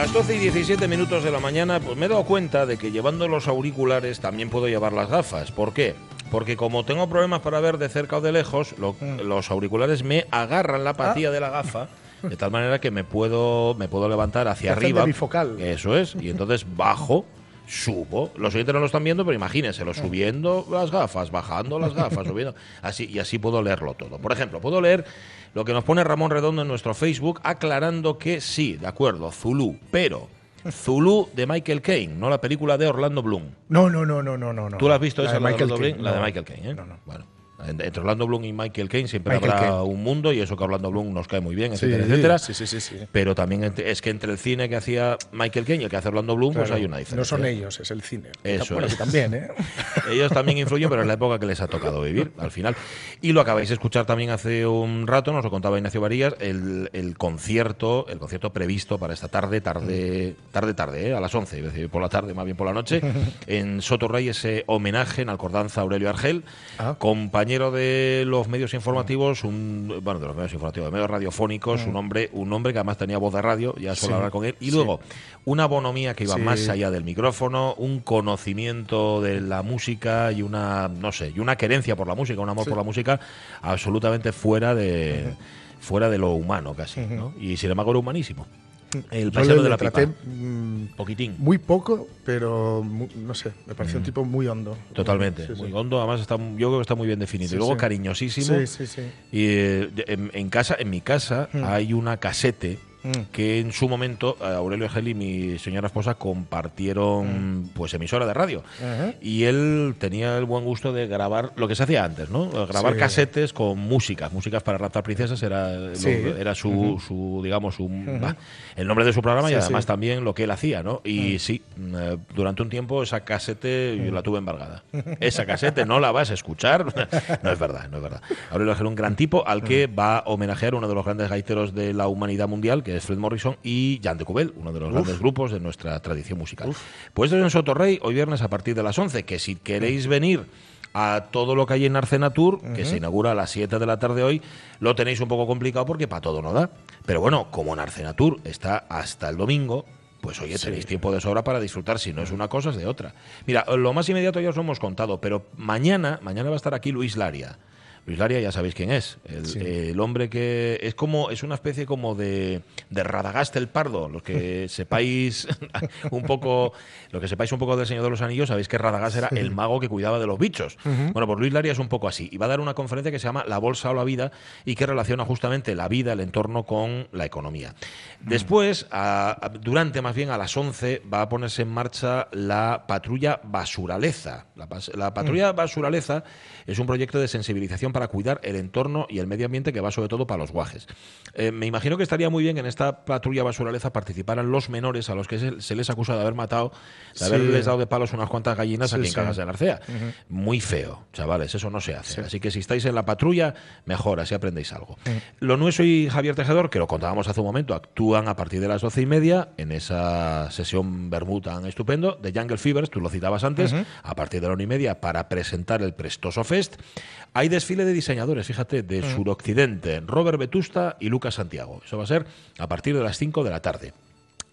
Las 12 y 17 minutos de la mañana, pues me he dado cuenta de que llevando los auriculares también puedo llevar las gafas. ¿Por qué? Porque como tengo problemas para ver de cerca o de lejos, lo- Mm. los auriculares me agarran la Ah. patilla de la gafa de tal manera que me puedo, me puedo levantar hacia arriba. bifocal. Eso es. Y entonces bajo, subo. Los oyentes no lo están viendo, pero imagínense, lo subiendo las gafas, bajando las gafas, subiendo. Así, y así puedo leerlo todo. Por ejemplo, puedo leer lo que nos pone Ramón Redondo en nuestro Facebook, aclarando que sí, de acuerdo, Zulu, pero Zulu de Michael Caine, no la película de Orlando Bloom. No, no, no, no, no, no. ¿Tú la has visto La esa de Michael Caine? La de. Michael Caine, ¿eh? No, no. Bueno, en- entre Orlando Bloom y Michael Caine siempre Michael habrá Caine. un mundo y eso que Orlando Bloom nos cae muy bien, etcétera, etcétera. sí, sí, sí, sí. Pero también es que entre el cine que hacía Michael Caine y el que hace Orlando Bloom, pues Claro, hay una diferencia. No son ellos, es el cine. Eso bueno, es. que también, ¿eh? Ellos también influyen, pero es la época que les ha tocado vivir, al final. Y lo acabáis de escuchar también hace un rato, nos lo contaba Ignacio Varillas, el, el concierto, el concierto previsto para esta tarde, tarde, tarde, tarde, ¿eh? a las 11, es decir, por la tarde, más bien por la noche, en Soto Rey, ese homenaje en Alcordanza a Aurelio Argel, Ah. compañero de los medios informativos, un, bueno, de los medios informativos, de medios radiofónicos, un hombre, un hombre que además tenía voz de radio, ya suelo Sí, hablar con él, y sí. luego una bonomía que iba Sí. más allá del micrófono, un conocimiento de la música y una, no sé, y una querencia por la música, un amor por la música absolutamente fuera de fuera de lo humano casi, ¿no? Y sin embargo era humanísimo. El paisano le, de la traté pipa. mm, Poquitín. muy poco, pero mu- no sé, me pareció un tipo muy hondo. Mm. Totalmente, Sí, sí. muy hondo, además está, yo creo que está muy bien definido. Sí, y luego sí. cariñosísimo. Sí, sí, sí. Y eh, en, en casa, en mi casa, hay una casete Mm. que en su momento eh, Aurelio Argel y mi señora esposa compartieron pues emisora de radio. Y él tenía el buen gusto de grabar lo que se hacía antes, ¿no? Grabar Sí. casetes con músicas, músicas para raptar princesas era, lo- Sí. era su, su, digamos, su, bah, el nombre de su programa y Sí, además sí. también lo que él hacía, ¿no? Y sí, mm, eh, durante un tiempo esa casete yo la tuve embargada. Esa casete no la vas a escuchar. no es verdad, no es verdad. Aurelio Argel, un gran tipo al que va a homenajear uno de los grandes gaiteros de la humanidad mundial, que es Fred Morrison, y Jan de Cubel, uno de los grandes grupos de nuestra tradición musical. Pues esto es en Sotorrey, hoy viernes a partir de las 11, que si queréis venir a todo lo que hay en Arcena Tour, que se inaugura a las 7 de la tarde hoy, lo tenéis un poco complicado porque para todo no da. Pero bueno, como en Arcena Tour está hasta el domingo, pues oye, tenéis tiempo de sobra para disfrutar, si no es una cosa es de otra. Mira, lo más inmediato ya os lo hemos contado, pero mañana, mañana va a estar aquí Luis Laria. Luis Laria ya sabéis quién es, el, Sí. el hombre que es como es una especie como de, de Radagast el Pardo, los que sepáis un poco, lo que sepáis un poco del Señor de los Anillos, sabéis que Radagast era el mago que cuidaba de los bichos. Bueno, pues Luis Laria es un poco así y va a dar una conferencia que se llama La bolsa o la vida y que relaciona justamente la vida, el entorno con la economía. Después, a- a- durante más bien a las 11 va a ponerse en marcha la patrulla Basuraleza. La, patrulla Basuraleza es un proyecto de sensibilización para cuidar el entorno y el medio ambiente que va sobre todo para los guajes. Eh, me imagino que estaría muy bien que en esta patrulla Basuraleza participaran los menores a los que se, se les acusa de haber matado, de Sí. haberles dado de palos unas cuantas gallinas Sí, aquí en sí. Cajas de García. Muy feo, chavales, eso no se hace. Así que si estáis en la patrulla, mejor, así aprendéis algo. Lo nuestro y Javier Tejedor, que lo contábamos hace un momento, actúan a partir de las doce y media en esa sesión Bermud tan estupendo de Jungle Fevers, tú lo citabas antes, a partir de la una y media para presentar el Prestoso Fest. Hay desfile de diseñadores, fíjate, de Suroccidente, Robert Vetusta y Lucas Santiago. Eso va a ser a partir de las 5 de la tarde.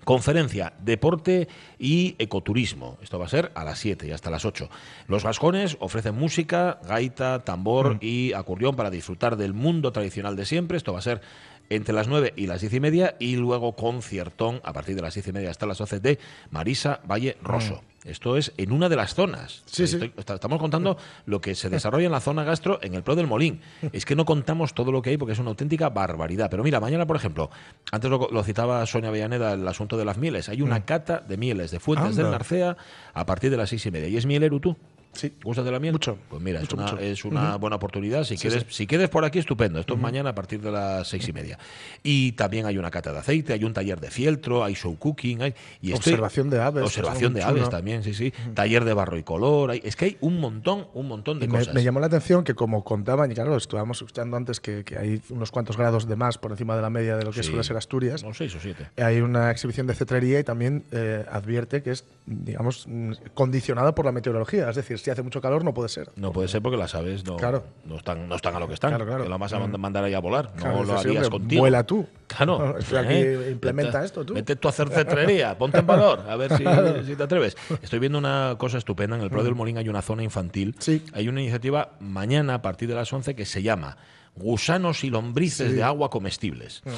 Conferencia, deporte y ecoturismo. Esto va a ser a las 7 y hasta las 8. Los vascones ofrecen música, gaita, tambor Mm. y acordeón para disfrutar del mundo tradicional de siempre. Esto va a ser entre las 9 y las 10 y media y luego conciertón a partir de las 10 y media hasta las 12 de Marisa Valle Rosso. Esto es en una de las zonas. Mm. Sí. Estoy- estamos contando lo que se desarrolla en la zona gastro en el Pro del Molín. Es que no contamos todo lo que hay porque es una auténtica barbaridad. Pero mira, mañana, por ejemplo, antes lo, lo citaba Sonia Villaneda, el asunto de las mieles. Hay una cata de mieles de Fuentes del Mm. Narcea a partir de las seis y media. ¿Y es mielero tú? Sí. ¿Gustas de la miel? Mucho. Pues mira, Mucho, es una, mucho. es una buena oportunidad. Si, Sí, quieres, sí. si quieres por aquí, estupendo. Esto es mañana a partir de las seis y media. Y también hay una cata de aceite, hay un taller de fieltro, hay show cooking. Hay, y estoy- Observación de aves, Observación de aves también, sí, sí. Taller de barro y color. hay- es que hay un montón, un montón de Y me, cosas. me llamó la atención que como contaban, y claro, estábamos escuchando antes, que, que hay unos cuantos grados de más por encima de la media de lo que suele ser Asturias. No, seis o siete. Hay una exhibición de cetrería y también eh, advierte que es, digamos, condicionada por la meteorología. Es decir, si hace mucho calor no puede ser. No puede ser porque las aves no, Claro. no, están, no están a lo que están. Claro, claro. Que lo vas a mand- mandar ahí a volar. No lo harías contigo. vuela tú. Claro. Estoy aquí, ¿eh? implementa esto tú. Vete tú a hacer cetrería, ponte en valor, a ver si, si te atreves. Estoy viendo una cosa estupenda. En el Pro del Molín hay una zona infantil. Mm. Sí. Hay una iniciativa mañana a partir de las 11 que se llama Gusanos y lombrices Sí. de agua comestibles. No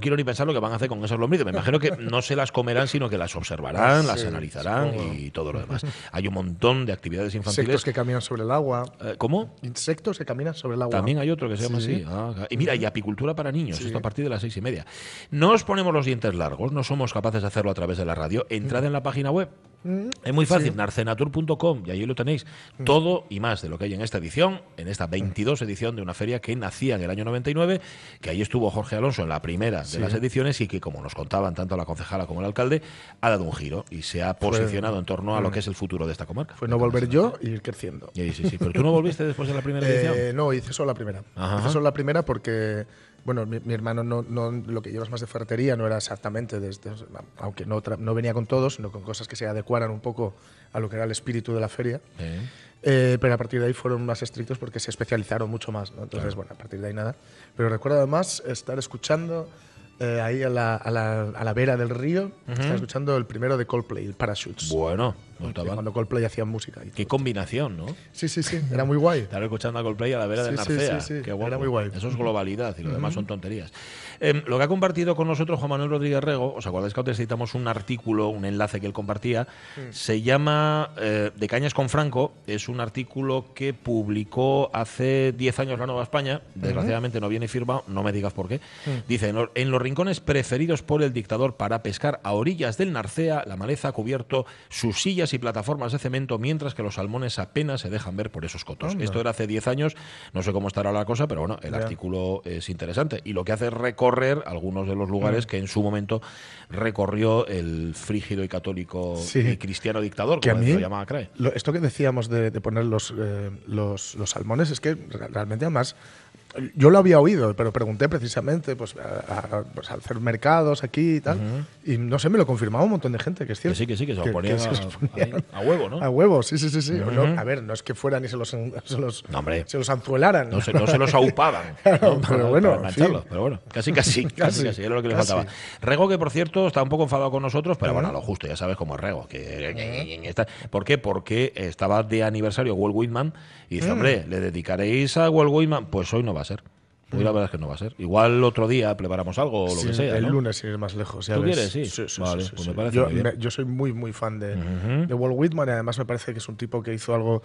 quiero ni pensar lo que van a hacer con esas lombrices. Me imagino que no se las comerán, sino que las observarán, Sí, las analizarán supongo. y todo lo demás. Hay un montón de actividades infantiles. Insectos que caminan sobre el agua. Eh, ¿Cómo? Insectos que caminan sobre el agua. También hay otro que se llama Sí. así. Ah, y mira, y apicultura para niños, Sí. esto a partir de las seis y media. No os ponemos los dientes largos, no somos capaces de hacerlo a través de la radio. Entrad en la página web. Mm, Es muy fácil, sí. narcenatur.com, y ahí lo tenéis. Todo y más de lo que hay en esta edición, en esta 22 edición de una feria que nacía en el año 99, que ahí estuvo Jorge Alonso en la primera de las ediciones y que, como nos contaban tanto la concejala como el alcalde, ha dado un giro y se ha posicionado en torno a lo que es el futuro de esta comarca. Fue no volver yo y ir creciendo. Sí, sí, sí. Pero tú no volviste después de la primera edición. Eh, no, hice solo la primera. Ajá. Hice solo la primera porque, bueno, mi, mi hermano no, no- lo que llevas más de ferretería no era exactamente, desde, aunque no, no venía con todo, sino con cosas que se adecuaran un poco a lo que era el espíritu de la feria. Eh. Eh, pero a partir de ahí fueron más estrictos porque se especializaron mucho más. ¿no? Entonces, bueno, a partir de ahí nada. Pero recuerdo además estar escuchando eh, ahí a la, a, la, a la vera del río, estar escuchando el primero de Coldplay, el Parachutes. Bueno, cuando Coldplay hacía música. y Qué todo. combinación, ¿no? Sí, sí, sí, era muy guay. Estar escuchando a Coldplay a la vera del Sí, Narcea. sí, sí, Qué era muy guay. Eso es globalidad y lo demás son tonterías. Em, lo que ha compartido con nosotros Juan Manuel Rodríguez Rego, ¿os acordáis que antes citamos un artículo, un enlace que él compartía? Se llama eh, De Cañas con Franco. Es un artículo que publicó hace 10 años la Nueva España. Desgraciadamente no viene firmado, no me digas por qué. Dice, en, en los rincones preferidos por el dictador para pescar a orillas del Narcea, la maleza ha cubierto sus sillas y plataformas de cemento, mientras que los salmones apenas se dejan ver por esos cotos. Anda. Esto era hace 10 años, no sé cómo estará la cosa, pero bueno, el artículo es interesante. Y lo que hace es recorrer algunos de los Mm. lugares que en su momento recorrió el frígido y católico Sí. y cristiano dictador, que a como mí, lo llamaba Crae. lo- esto que decíamos de, de poner los, eh, los, los salmones, es que re- realmente además, yo lo había oído, pero pregunté precisamente pues, a, a- pues, a hacer mercados aquí y tal, y no sé, me lo confirmaba un montón de gente, que es Que cierto. sí, que sí, que se lo que ponían se a, ponían a huevo, ¿no? A huevo, sí, sí, sí. sí. No, a ver, no es que fueran y se los, se los, No, se los anzuelaran. No se, no se los aupaban. Claro, pero bueno, para fin. Pero bueno, casi, casi, casi, Casi, era lo que le faltaba. Rego, que por cierto está un poco enfadado con nosotros, pero bueno, lo justo, ya sabes cómo es Rego. Que, está- ¿Por qué? Porque estaba de aniversario Walt Whitman y Mm. dice, hombre, ¿le dedicaréis a Walt Whitman? Pues hoy no va a ser. Hoy la verdad es que no va a ser. Igual otro día preparamos algo o lo Mm. Sí, que sea. el ¿no? lunes, ir más lejos. ya ¿Tú ves. quieres? Sí. Vale, pues me parece yo, muy bien. me- yo soy muy, muy fan de, Ujú. de Walt Whitman y además me parece que es un tipo que hizo algo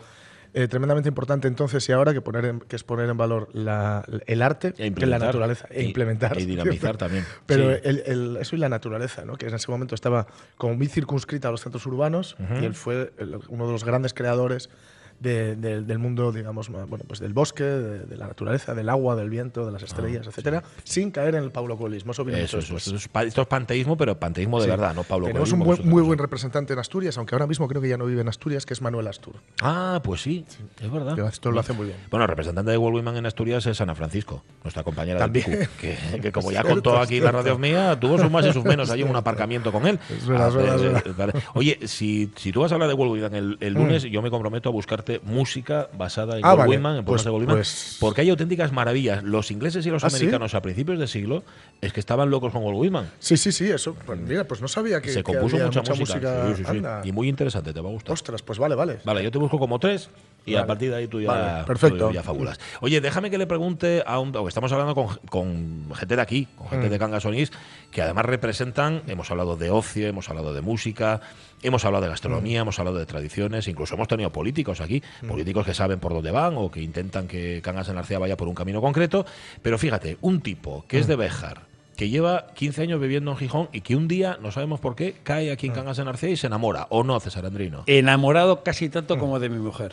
eh, tremendamente importante entonces y ahora, que, poner en- que es poner en valor la- el arte, E que es la naturaleza, e implementar. y dinamizar también. Pero Sí. el- el- eso y la naturaleza, ¿no? que en ese momento estaba como muy circunscrita a los centros urbanos y él fue el- uno de los grandes creadores de- de- del mundo, digamos, bueno, pues del bosque, de, de la naturaleza, del agua, del viento, de las estrellas, etcétera, sin caer en el paulocolismo. Eso viene Ah, Eso, eso, esto es panteísmo, pero panteísmo de Sí. verdad, no Pablo Tenemos un buen- muy buen representante en Asturias, aunque ahora mismo creo que ya no vive en Asturias, que es Manuel Astur. Ah, pues sí, es verdad. Esto lo hace muy bien. Bueno, el representante de Walt Whitman en Asturias es Ana Francisco, nuestra compañera También. del que, que como ya Cierto, contó aquí la radio mía, tuvo sus más y sus menos en un aparcamiento con él. Es verdad, es Ah, verdad, es eh, verdad. Oye, si, si tú vas a hablar de Whitman el, el lunes, yo me comprometo a buscarte música basada en Ah, vale. En Pues- de Goldwyn, pues- porque hay auténticas maravillas. Los ingleses y los ¿Ah, sí? americanos a principios de siglo es que estaban locos con Goldwyn. Sí, sí, sí, eso. Pues mira, pues no sabía que, Se que compuso había mucha, música. Sí, sí. Y muy interesante, te va a gustar. Ostras, pues vale, vale. Vale, yo te busco como tres y a partir de ahí tú ya, Vale, perfecto. tú ya fabulas. Oye, déjame que le pregunte a un. porque Estamos hablando con, con gente de aquí, con gente Mm. de Cangas Onís, que además representan. Hemos hablado de ocio, hemos hablado de música, hemos hablado de Mm. gastronomía, hemos hablado de tradiciones, incluso hemos tenido políticos aquí, políticos que saben por dónde van o que intentan que Cangas en Arcea vaya por un camino concreto. Pero fíjate, un tipo que es Mm. de Béjar, que lleva 15 años viviendo en Gijón y que un día, no sabemos por qué, cae Mm. aquí en Cangas en Arcea y se enamora. ¿O no, César Andrino? Enamorado casi tanto como de mi mujer.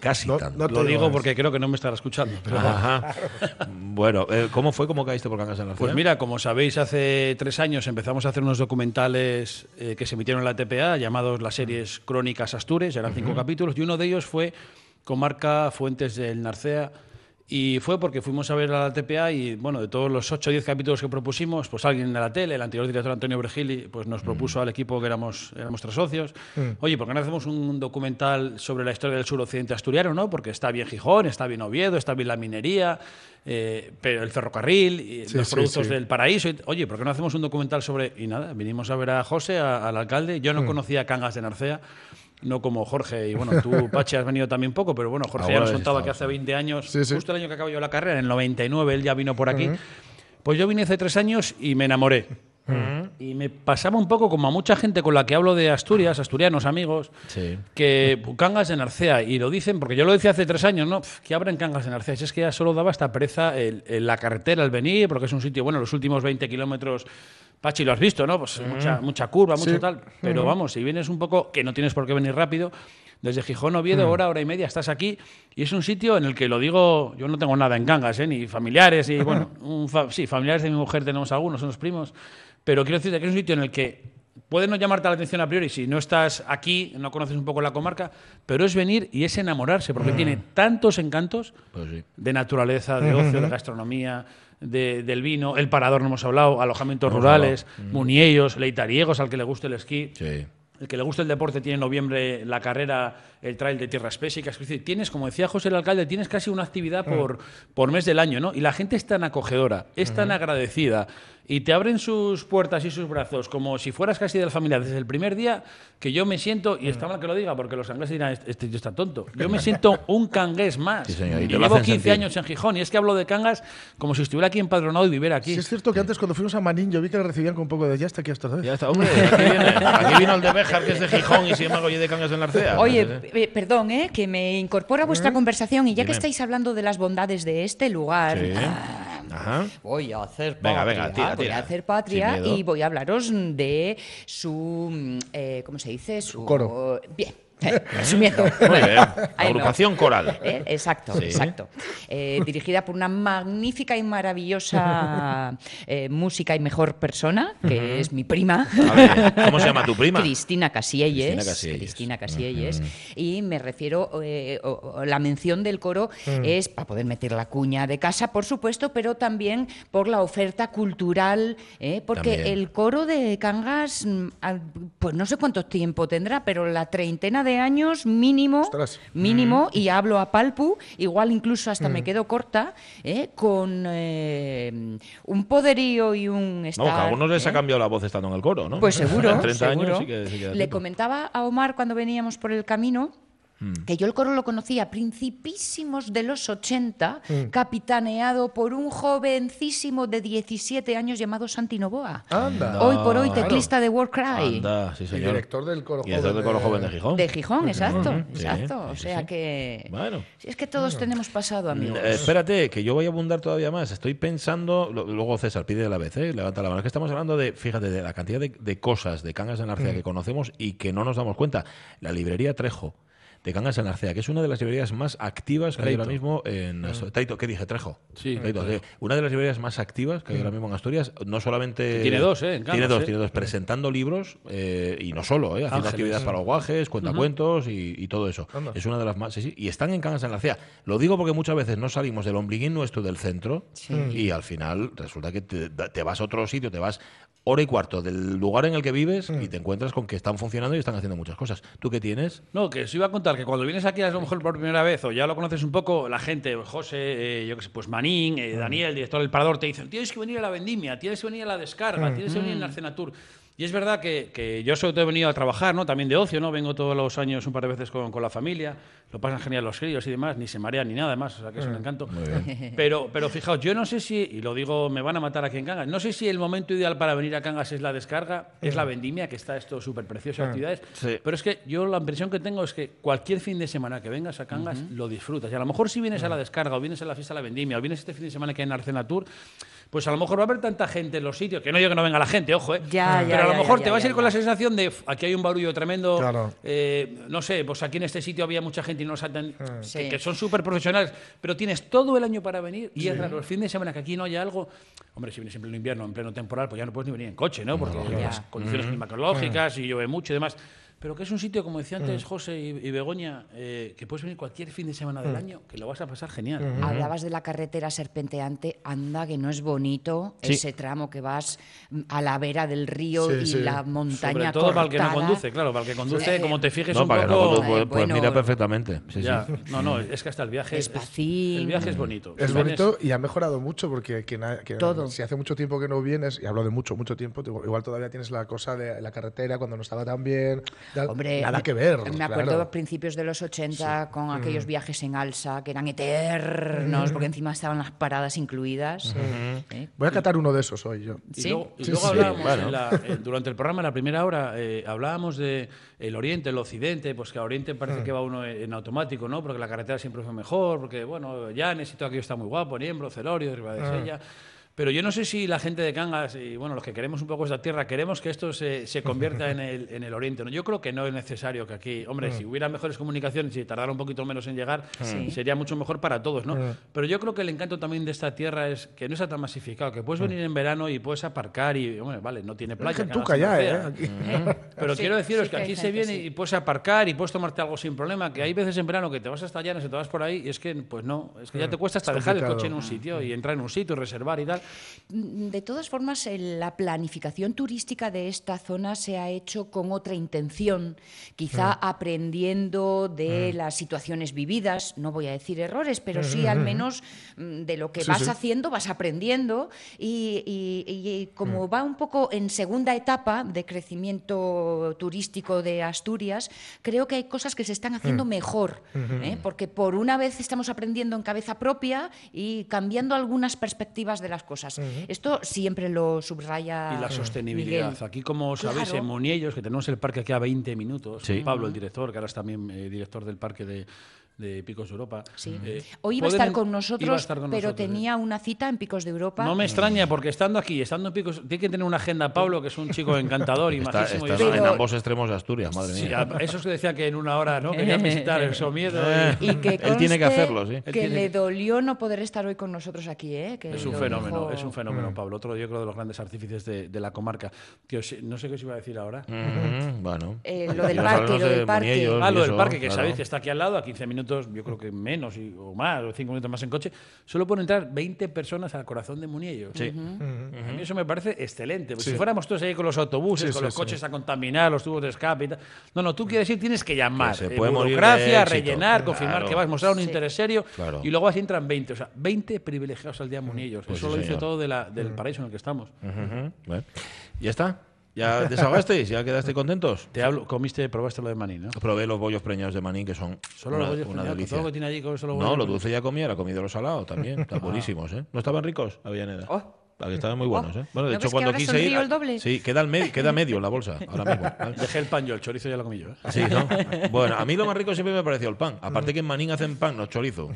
Casi No- tanto. no te Lo digo porque creo que no me estará escuchando. pero- Ajá. Bueno, eh, ¿cómo fue? ¿Cómo caíste por Cangas en la Pues mira, como sabéis, hace tres años empezamos a hacer unos documentales eh, que se emitieron en la TPA, llamados las series Crónicas Astures, eran cinco capítulos, y uno de ellos fue Comarca Fuentes del Narcea. Y fue porque fuimos a ver a la TPA y, bueno, de todos los 8 o 10 capítulos que propusimos, pues alguien de la tele, el anterior director Antonio Bregili, pues nos propuso al equipo que éramos, éramos tres socios, oye, ¿por qué no hacemos un documental sobre la historia del suroccidente asturiano, no? Porque está bien Gijón, está bien Oviedo, está bien la minería, eh, pero el ferrocarril, y Sí, los sí, productos sí. del paraíso. y- Oye, ¿por qué no hacemos un documental sobre...? Y nada, vinimos a ver a José, a- al alcalde. Yo no conocía Cangas de Narcea, no como Jorge. Y bueno, tú, Pachi, has venido también poco, pero bueno, Jorge ya Ahora nos has contaba estado, que hace sí. 20 años, Sí, sí. justo el año que acabo yo la carrera, en el 99, él ya vino por aquí. Pues yo vine hace tres años y me enamoré. Y me pasaba un poco como a mucha gente con la que hablo de Asturias, asturianos, amigos, Sí. que Cangas de Narcea, y lo dicen, porque yo lo decía hace tres años, ¿no? Que abren Cangas de Narcea. Si es que ya solo daba esta pereza el- el- la carretera, el venir, porque es un sitio, bueno, los últimos 20 kilómetros, Pachi, lo has visto, ¿no? Pues mucha, mucha curva, mucho Sí. tal. Pero vamos, si vienes un poco, que no tienes por qué venir rápido, desde Gijón, Oviedo, hora, hora y media, estás aquí, y es un sitio en el que lo digo, yo no tengo nada en Cangas, ¿eh? Ni familiares, y bueno, un fa- sí, familiares de mi mujer tenemos algunos, unos primos, pero quiero decirte que es un sitio en el que puede no llamarte la atención a priori si no estás aquí, no conoces un poco la comarca, pero es venir y es enamorarse, porque tiene tantos encantos Pues sí. de naturaleza, de ocio, de gastronomía, de- del vino, el parador, no hemos hablado, alojamientos rurales, muniellos, leitariegos, al que le guste el esquí. Sí. El que le guste el deporte tiene en noviembre la carrera, el trail de tierras pésicas. Es decir, tienes, como decía José el alcalde, tienes casi una actividad por, por mes del año, ¿no? Y la gente es tan acogedora, es tan agradecida y te abren sus puertas y sus brazos como si fueras casi de la familia desde el primer día que yo me siento, y está mal que lo diga porque los cangueses dirán, "Este- este tío está tonto. Yo me siento un cangués más. Sí, señor, y Y llevo hacen 15 sentir. años en Gijón y es que hablo de cangas como si estuviera aquí empadronado y viviera aquí. Sí, es cierto que antes cuando fuimos a Manín yo vi que le recibían con un poco de ya está aquí hasta. Ya está, hombre. Aquí, viene. Aquí vino el de Béjar, que es de Gijón, y sin embargo, oye de Cangas en la Arcea. Oye, eh. perdón, ¿eh? que me incorporo a vuestra conversación y ya Dime. que estáis hablando de las bondades de este lugar, Sí. ah, Ajá. voy a hacer patria, venga, tira, voy tira. a hacer Sin patria miedo. y voy a hablaros de su, mm, eh, ¿cómo se dice? Su, coro. Bien, eh, resumiendo. Muy bien. Ahí me Agrupación coral. Eh, Exacto, Sí. exacto. Eh, dirigida por una magnífica y maravillosa eh, música y mejor persona, que es mi prima. A ver, ¿Cómo se llama tu prima? Cristina Casielles. Cristina Casielles. Cristina Casielles. Y me refiero, eh, o- o la mención del coro es para poder meter la cuña de casa, por supuesto, pero también por la oferta cultural, ¿eh? porque También. el coro de Cangas, mm, pues no sé cuánto tiempo tendrá, pero la treintena de años mínimo, Ostras. mínimo, y hablo a Palpu, igual incluso hasta me quedo corta, ¿eh? con eh, un poderío y un No, estar, que a algunos les ha ¿eh? cambiado la voz estando en el coro, ¿no? Pues seguro, En 30 seguro. años sí que, sí que Le tiempo. comentaba a Omar cuando veníamos por el camino que yo el coro lo conocía a principísimos de los 80, capitaneado por un jovencísimo de 17 años llamado Santi Novoa. Anda. Hoy por hoy Claro. teclista de Warcry. Anda, sí, señor. director del coro Y director del coro joven de Gijón. De Gijón, exacto, exacto. sí, o sea sí. que... Bueno. Si es que todos tenemos pasado, amigos. Eh, espérate, que yo voy a abundar todavía más. Estoy pensando, luego César pide de la vez, ¿eh? levanta la mano. Es que estamos hablando de, fíjate, de la cantidad de, de cosas de Cangas en Arcea que conocemos y que no nos damos cuenta. La librería Trejo de Cangas en Arcea, que es una de las librerías más activas que hay ahora mismo en Taito, ¿qué dije? Trejo. Sí. Taito. Una de las librerías más activas que hay ahora mismo en Asturias, no solamente tiene dos, ¿eh? en Cangas, tiene dos, ¿eh? tiene dos, presentando libros eh, y no solo, ¿eh? haciendo Ángeles. actividades para los guajes, cuentacuentos y, y todo eso. Anda. Es una de las más. Sí, sí, y están en Cangas en la Arcea. Lo digo porque muchas veces no salimos del ombliguín nuestro del centro y al final resulta que te, te vas a otro sitio, te vas hora y cuarto del lugar en el que vives y te encuentras con que están funcionando y están haciendo muchas cosas. ¿Tú qué tienes? No, que os iba a contar que cuando vienes aquí a lo mejor por primera vez o ya lo conoces un poco, la gente, José, eh, yo qué sé, pues Manín, eh, Daniel, director del Parador, te dicen, tienes que venir a la vendimia, tienes que venir a la descarga, tienes que venir en la Arcenatur. Y es verdad que, que yo sobre todo he venido a trabajar, ¿no? También de ocio, ¿no? Vengo todos los años un par de veces con, con la familia, lo pasan genial los críos y demás, ni se marean ni nada más, o sea que es un encanto. Pero, pero fijaos, yo no sé si, y lo digo, me van a matar aquí en Cangas, no sé si el momento ideal para venir a Cangas es la descarga, es la vendimia, que está esto súper precioso, actividades, Sí. pero es que yo la impresión que tengo es que cualquier fin de semana que vengas a Cangas lo disfrutas. Y a lo mejor si vienes a la descarga o vienes a la fiesta de la vendimia o vienes este fin de semana que hay en Arcenatur, pues a lo mejor va a haber tanta gente en los sitios, que no digo que no venga la gente, ojo, ¿eh? Ya, ya, pero a lo ya, mejor ya, te vas ya, a ir con la sensación de "Uf, aquí hay un barullo tremendo, Claro. eh, no sé, pues aquí en este sitio había mucha gente y no nos atan- Sí. que, que son súper profesionales, pero tienes todo el año para venir y es raro el fin de semana que aquí no haya algo. Hombre, si vienes siempre en invierno, en pleno temporal, pues ya no puedes ni venir en coche, ¿no? Porque las condiciones climatológicas y llueve mucho y demás. Pero que es un sitio, como decía antes José y, y Begoña, eh, que puedes venir cualquier fin de semana del año, que lo vas a pasar genial. Hablabas de la carretera serpenteante, anda que no es bonito Sí. ese tramo que vas mm, a la vera del río Sí, y sí. la montaña Sobre todo para el que no cortada. conduce, claro, para el que conduce, Sí. como te fijes No, un para que no poco... pues, pues bueno, mira perfectamente. Sí, Ya, sí. no, no, es que hasta el viaje es, el viaje es bonito. Es bonito y ha mejorado mucho porque quien ha- quien- Todo. si hace mucho tiempo que no vienes, y hablo de mucho, mucho tiempo, igual igual todavía tienes la cosa de la carretera cuando no estaba tan bien. Hombre, nada que ver. Me acuerdo claro. a principios de los 80 con aquellos viajes en alza que eran eternos, porque encima estaban las paradas incluidas. ¿eh? Voy a catar uno de esos hoy yo. Y Sí. luego, y Sí, luego sí. hablábamos Bueno. en la- eh, durante el programa, en la primera hora, eh, hablábamos de el Oriente, el Occidente, pues que a Oriente parece que va uno en, en automático, ¿no? Porque la carretera siempre fue mejor, porque, bueno, Llanes y todo aquello está muy guapo, Niembro, Celorio, Ribadesella. Pero yo no sé si la gente de Cangas y bueno, los que queremos un poco esta tierra, queremos que esto se, se convierta en el, en el Oriente. ¿no? Yo creo que no es necesario que aquí, hombre, si hubiera mejores comunicaciones y tardara un poquito menos en llegar, Sí. sería mucho mejor para todos, ¿no? Pero yo creo que el encanto también de esta tierra es que no está tan masificado, que puedes venir en verano y puedes aparcar y, hombre, vale, no tiene playa. Gentuca Cangas ya, es ¿eh? Aquí. Pero Sí, quiero deciros sí que que aquí se viene sí. y puedes aparcar y puedes tomarte algo sin problema, que hay veces en verano que te vas hasta Llanes y te vas por ahí y es que, pues no, es que ya te cuesta hasta es dejar el coche en un sitio y entrar en un sitio y reservar y tal. De todas formas, la planificación turística de esta zona se ha hecho con otra intención, quizá aprendiendo de las situaciones vividas, no voy a decir errores, pero sí al menos mm, de lo que Sí, vas sí. haciendo, vas aprendiendo y, y- y como va un poco en segunda etapa de crecimiento turístico de Asturias, creo que hay cosas que se están haciendo mejor, ¿eh? porque por una vez estamos aprendiendo en cabeza propia y cambiando algunas perspectivas de las cosas. Esto siempre lo subraya Y la sostenibilidad. Miguel. Aquí, como sabéis, Claro. en Moniellos, que tenemos el parque aquí a 20 minutos, Sí. con Pablo, el director, que ahora es también eh, director del parque de, de Picos de Europa. Sí. eh, Hoy iba a estar con nosotros, estar con pero nosotros, eh. tenía una cita en Picos de Europa. No me extraña, porque estando aquí, estando en Picos, tiene que tener una agenda Pablo, que es un chico encantador y Está, majísimo. está en ambos extremos de Asturias, madre Sí, mía. a- eso se decía que en una hora, ¿no? Quería visitar el Somiedo. y- y que Él tiene que hacerlo, sí. Que tiene le dolió no poder estar hoy con nosotros aquí, ¿eh? Que Es un fenómeno, dijo- es un fenómeno, Pablo. Otro, yo creo, de los grandes artífices de, de la comarca. Os- no sé qué os iba a decir ahora. Ujú, bueno. Eh, lo del parque, lo del de parque. Ah, lo del parque, que claro. sabéis que está aquí al lado, a 15 minutos, yo creo que menos y- o más, o 5 minutos más en coche. Solo pueden entrar 20 personas al corazón de Muniello. Sí. A mí eso me parece excelente. Si fuéramos todos ahí con los autobuses, Sí, con sí, los sí. coches a contaminar, los tubos de escape y tal. No, no, tú quieres ir, tienes que llamar. Que se Eh, puede burocracia, rellenar, confirmar que vas a mostrar un Sí. interés serio. Claro. Y luego así entran 20. O sea, 20 privilegiados al día en Muniellos. Pues eso sí, lo dice señor. todo de la- del paraíso en el que estamos. Bueno. ¿Ya está? ¿Ya desahogasteis? ¿Ya quedasteis contentos? Te hablo, comiste, probaste lo de maní, ¿no? Probé los bollos preñados de maní, que son Solo una, los bollos una preñados, delicia. todo lo que tiene allí, solo No, bollos lo dulce ya comía, era comido lo salado también. Están buenísimos, ¿eh? ¿No estaban ricos, Avellaneda? Oh. Que estaban muy buenos, ¿eh? Bueno, de ¿No hecho, cuando ahora quise ir... el doble? Sí, queda, al me- queda medio la bolsa, ahora mismo. ¿vale? Dejé el pan yo, el chorizo ya lo comí yo. ¿eh? Sí, ¿no? Bueno, a mí lo más rico siempre me pareció el pan. Aparte que en Manín hacen pan, no chorizo.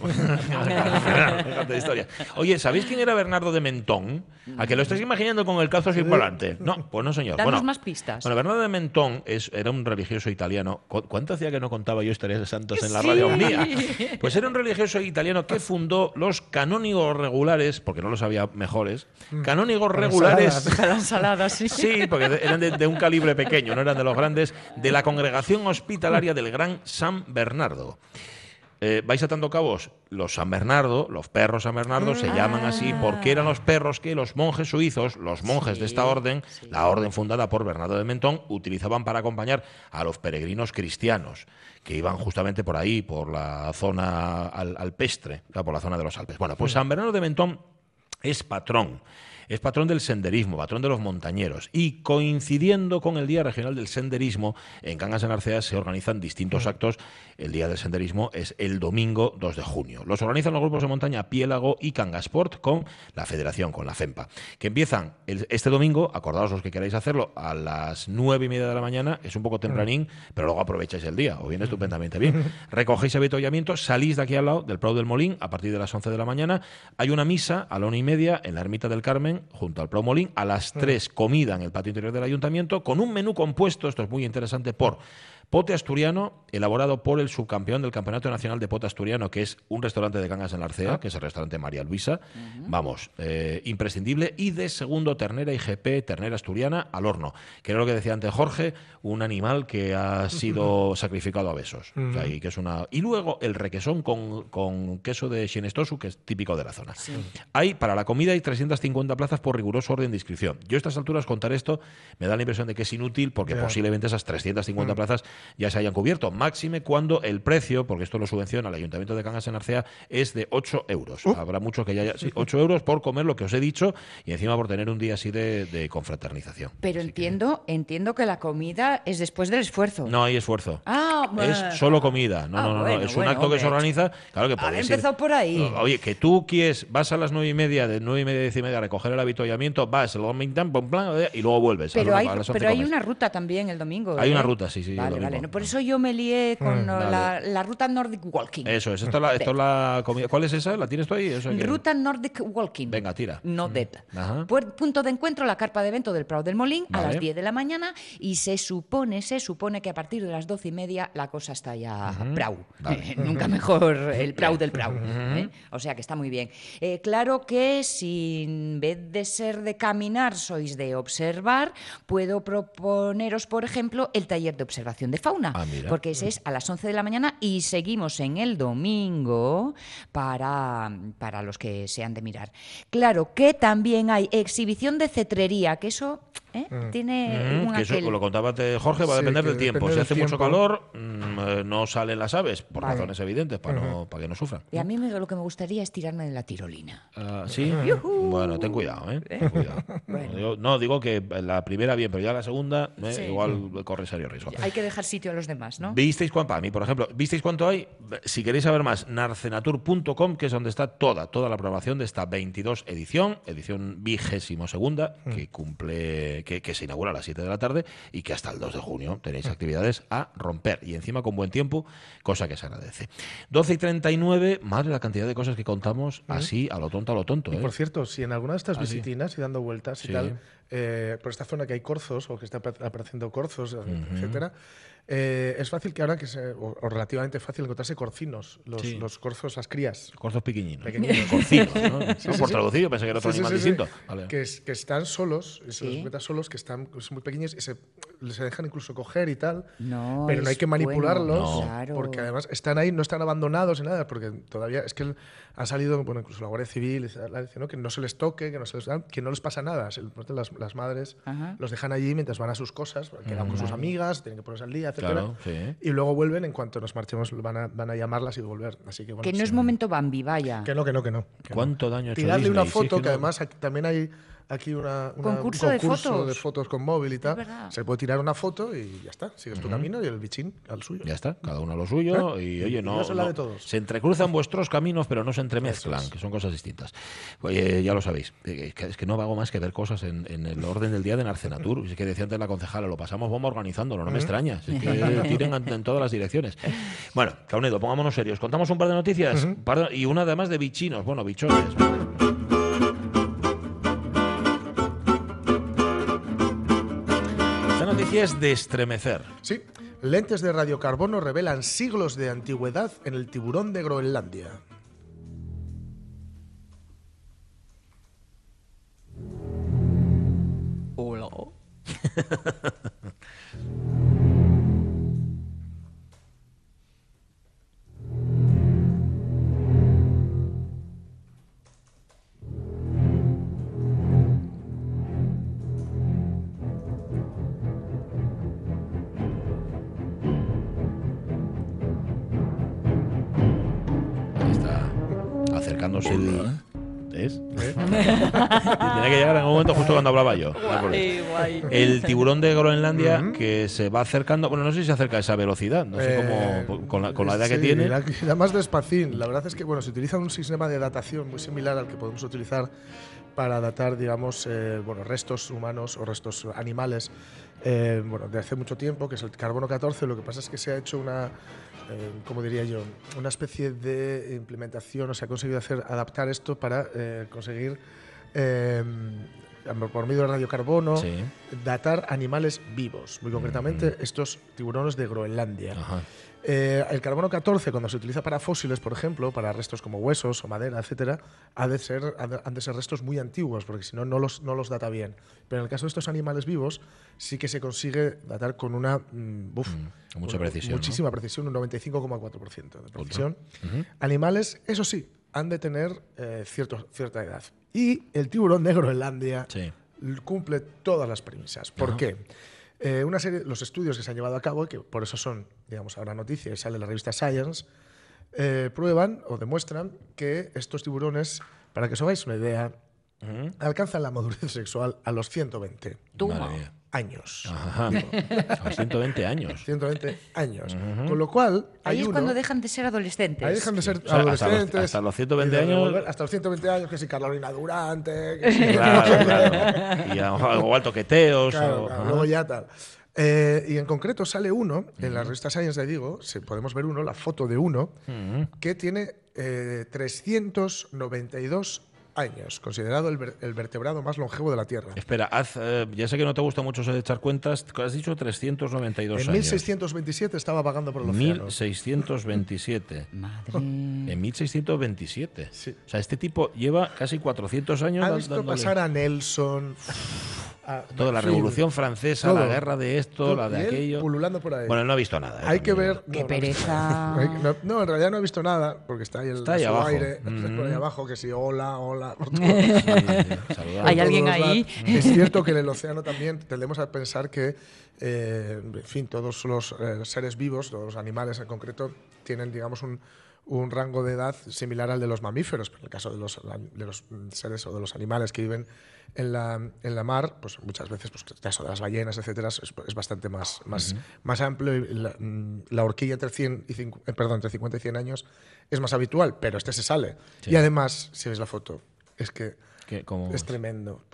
De historia. Oye, ¿sabéis quién era Bernardo de Mentón? ¿A que lo estáis imaginando con el calzo sin volante? No, pues no, señor. Danos bueno, más pistas. Bueno, Bernardo de Mentón es, era un religioso italiano. ¿Cu- ¿Cuánto hacía que no contaba yo historias de santos en la radio mía? Pues era un religioso italiano que fundó los canónigos regulares, porque no los había mejores, canónigos regulares. Sí. Sí, porque eran de, de un calibre pequeño, no eran de los grandes, de la congregación hospitalaria del Gran San Bernardo. eh, vais atando cabos. Los San Bernardo, los perros San Bernardo, se llaman así porque eran los perros que los monjes suizos, los monjes de esta orden, sí. la orden fundada por Bernardo de Mentón, utilizaban para acompañar a los peregrinos cristianos que iban justamente por ahí, por la zona al- alpestre, o sea, por la zona de los Alpes. Bueno, pues San Bernardo de Mentón es patrón. Es patrón del senderismo, patrón de los montañeros. Y coincidiendo con el Día Regional del Senderismo, en Cangas en Arcea se organizan distintos actos. El Día del Senderismo es el domingo 2 de junio. Los organizan los grupos de montaña Piélago y Cangasport con la Federación, con la FEMPA, que empiezan el- este domingo, acordaos los que queráis hacerlo, a las nueve y media de la mañana, es un poco tempranín, pero luego aprovecháis el día, o viene estupendamente bien. Recogéis avituallamiento, salís de aquí al lado del Prado del Molín a partir de las 11 de la mañana. Hay una misa a la una y media en la Ermita del Carmen, junto al Prado Molín. A las 3, comida en el patio interior del ayuntamiento, con un menú compuesto, esto es muy interesante, por pote asturiano, elaborado por el subcampeón del Campeonato Nacional de Pote Asturiano, que es un restaurante de Cangas en la Arcea, que es el restaurante María Luisa. Vamos, eh, imprescindible. Y de segundo, ternera IGP, ternera asturiana al horno, que era lo que decía antes Jorge, un animal que ha sido sacrificado a besos. O sea, y, que es una... y luego el requesón con, con queso de Xenestosu, que es típico de la zona. Hay, para la comida hay 350 plazas por riguroso orden de inscripción. Yo a estas alturas contar esto me da la impresión de que es inútil porque posiblemente esas 350 plazas ya se hayan cubierto. Máxime cuando el precio, porque esto lo subvenciona el Ayuntamiento de Cangas en Arcea, es de 8 euros. Habrá muchos que ya haya... Sí, 8 euros por comer lo que os he dicho y encima por tener un día así de, de confraternización. Pero Así que- entiendo, entiendo que la comida es después del esfuerzo. No hay esfuerzo. Ah, Es bueno. solo comida. No, Ah, no, no, Es un bueno, acto que se organiza. Claro que podéis empezado por ahí. Oye, que tú quieres, vas a las nueve y media, de nueve y media a diez y media a recoger el avituallamiento, vas, el plan, eh, y luego vuelves. Pero hay, pero hay una ruta también el domingo. Hay ¿eh? una ruta, sí, sí, Vale, domingo. vale. No, por eso yo me lié con la, vale. la ruta Nordic Walking. Eso es, esto es la, esto es la comida. ¿Cuál es esa? ¿La tienes tú ahí? Eso que- Ruta Nordic Walking. Venga, tira. No dead. Ajá. Pu- Punto de encuentro, la carpa de evento del Prado del Molín a las 10 de la mañana y se supone, se supone que a partir de las 12 y media la cosa está ya prau. Vale. Nunca mejor el prau del prau. ¿eh? O sea que está muy bien. Eh, claro que si en vez de ser de caminar sois de observar, puedo proponeros, por ejemplo, el taller de observación de fauna. Ah. Porque ese es a las 11 de la mañana y seguimos en el domingo para, para los que sean de mirar. Claro que también hay exhibición de cetrería, que eso ¿eh? tiene Mm, un que eso lo contaba Jorge, va a depender del tiempo. depende Si hace mucho calor, mm, eh, no salen las aves, por Vale. razones evidentes, para, no, para que no sufran. Y a mí me- lo que me gustaría es tirarme de la tirolina. Ah, ¿Sí? Bueno, ten cuidado, ¿eh? Ten cuidado. Bueno. Yo- no, digo que la primera bien, pero ya la segunda, ¿eh? Sí. igual corre serio riesgo. Hay que dejar sitio a los demás, ¿no? ¿Visteis cuánto? Para mí, por ejemplo, ¿visteis cuánto hay? Si queréis saber más, narcenatur.com, que es donde está toda, toda la programación de esta 22 edición, edición vigésimo segunda, que cumple, que, que se inaugura a las 7 de la tarde y que hasta el 2 de junio tenéis actividades a romper. Y encima con buen tiempo, cosa que se agradece. 12 y 39, madre la cantidad de cosas que contamos así, a lo tonto, a lo tonto. Y ¿eh? por cierto, si en alguna de estas visitinas y dando vueltas Sí. y tal, eh, por esta zona que hay corzos o que está apa- apareciendo corzos, etcétera, eh, es fácil que ahora que se, o, o relativamente fácil encontrarse corcinos, los, Sí. los corzos, las crías. Corzos pequeñinos. Pequeñinos. Corcinos, ¿no? Sí, No, sí, por sí. traducido pensé que era otro Sí, sí, animal sí, sí. distinto. Vale. Que, es- que están solos, se Sí. los solos, que están que son muy pequeños y se, se dejan incluso coger y tal. No, pero no hay que bueno. manipularlos No. Claro. porque además están ahí, no están abandonados ni nada, porque todavía es que ha salido, bueno, incluso la Guardia Civil la dice, ¿no? que no se les toque, que no, se les, que no les pasa nada. Las, las madres Ajá. los dejan allí mientras van a sus cosas, quedan con sus amigas, tienen que ponerse al día, etcétera. Claro, sí. Y luego vuelven, en cuanto nos marchemos, van a, van a llamarlas y volver. Así que, bueno, Que no sí. es momento Bambi, vaya. Que no, que no, que no. que no. ¿Cuánto daño ha hecho Tirarle una Disney? Sí, es foto, que que, no- además también hay aquí una, una- Concurso un de concurso fotos. de fotos con móvil y tal. Se puede tirar una foto y ya está. Sigues tu camino y el bichín al suyo. Ya está, cada uno a lo suyo y oye, no, no- de todos. se entrecruzan vuestros caminos, pero no se entremezclan, es. que son cosas distintas. Oye, ya lo sabéis, eh, es que, es que no hago más que ver cosas en, en el orden del día de Narcenatur. Es que decía antes la concejala, lo pasamos bomba organizándolo, no me extraña, es que tiren en, en todas las direcciones. Bueno, Caunedo, pongámonos serios. Contamos un par de noticias un par de- y una además de bichinos, bueno, bichones. Noticia es de estremecer. Sí, lentes de radiocarbono revelan siglos de antigüedad en el tiburón de Groenlandia. Hola. pues el. ¿Es? Tenía que llegar en un momento justo cuando hablaba yo. El tiburón de Groenlandia que se va acercando. Bueno, no sé si se acerca a esa velocidad. No sé Eh, cómo. Con la, con la edad que tiene. irá más despacín. La verdad es que bueno, se utiliza un sistema de datación muy similar al que podemos utilizar para datar, digamos, eh, bueno, restos humanos o restos animales, eh, bueno, de hace mucho tiempo, que es el carbono 14. Lo que pasa es que se ha hecho una, eh, ¿cómo diría yo? Una especie de implementación, o se ha conseguido hacer adaptar esto para eh, conseguir eh, por medio de radiocarbono Sí. datar animales vivos, muy concretamente estos tiburones de Groenlandia. Ajá. Eh, el carbono 14, cuando se utiliza para fósiles, por ejemplo, para restos como huesos o madera, etcétera, ha de ser, han de ser restos muy antiguos, porque si no, no los, no los data bien. Pero en el caso de estos animales vivos, sí que se consigue datar con una. mm, buf, con mucha una- precisión, ¿no? Muchísima precisión, un 95,4% de precisión. Animales, eso sí, han de tener eh, cierto- cierta edad. Y el tiburón de Groenlandia Sí. cumple todas las premisas. ¿Por qué? Eh, una serie, los estudios que se han llevado a cabo, que por eso son, digamos, ahora noticia y sale en la revista Science, eh, prueban o demuestran que estos tiburones, para que os hagáis una idea, alcanzan la madurez sexual a los 120 Toma. Madre mía. Años. Ajá. A los 120 años. 120 años. Con lo cual, Ahí hay es uno- cuando dejan de ser adolescentes. Ahí dejan de ser O sea, hasta los- adolescentes. hasta los 120 y de años- Hasta los 120 años, que si Carolina Durante. que si- Claro, claro. Y a lo mejor igual toqueteos. Claro, o- claro, ajá. luego ya tal. Eh, y en concreto sale uno, en la revista Science, le digo, se, podemos ver uno, la foto de uno, que tiene eh, 392 años, considerado el, ver- el vertebrado más longevo de la Tierra. Espera, haz, eh, ya sé que no te gusta mucho eso de echar cuentas. Has dicho 392 En años. 1627 estaba vagando por el océano. 1627. Madre. En 1627. Sí. O sea, este tipo lleva casi 400 años Ha visto dándole pasar a Nelson. A- toda la Revolución Francesa, todo. la guerra de esto, todo, la de y él aquello. Pululando por ahí. Bueno, no ha visto nada. eh, Hay que ver. Qué no, pereza. No, no, en realidad no he visto nada, porque está ahí el Está ahí su abajo. aire, Mm. por ahí abajo, que sí, hola, hola. Sí. Hay alguien ahí. lados. Es cierto que en el océano también tendemos a pensar que, eh, en fin, todos los eh, seres vivos, todos los animales en concreto, tienen, digamos, un, un rango de edad similar al de los mamíferos. Pero en el caso de los, de los mm, seres o de los animales que viven en la, en la mar, pues muchas veces, pues, el caso de las ballenas, etcétera, es, es bastante más, más, más amplio. Y la, mm, la horquilla entre, 100 y cincu- eh, perdón, entre 50 y 100 años es más habitual, pero este se sale. Y además, si ves la foto, es que es tremendo.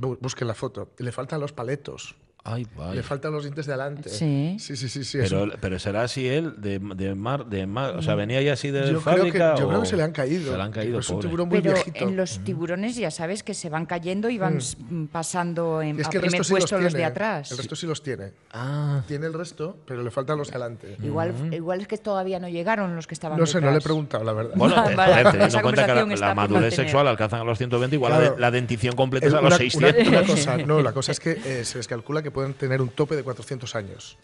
Bu- busquen la foto. Le faltan los paletos. Ay, vaya. Le faltan los dientes de adelante. Sí. Sí, sí, sí. Pero, pero será así él, de, de mar, de mar. O sea, venía ya así de yo, creo que, fábrica. yo creo que se le han caído. Se le han caído, Es un tiburón muy Pero viejito. en los tiburones ya sabes que se van cayendo y van s- pasando en, es a que el primer sí los puesto tiene. los de atrás. El resto sí los tiene. Ah, Tiene el resto, pero le faltan los de adelante. Igual, igual es que todavía no llegaron los que estaban No sé, no le he preguntado, la verdad. bueno, Vale, a ver, teniendo en cuenta que la, madurez sexual alcanzan a los 120, igual la, Claro. de- la dentición completa Es a los una, 600. una- una cosa, no, la cosa es que eh, se les calcula que pueden tener un tope de 400 años.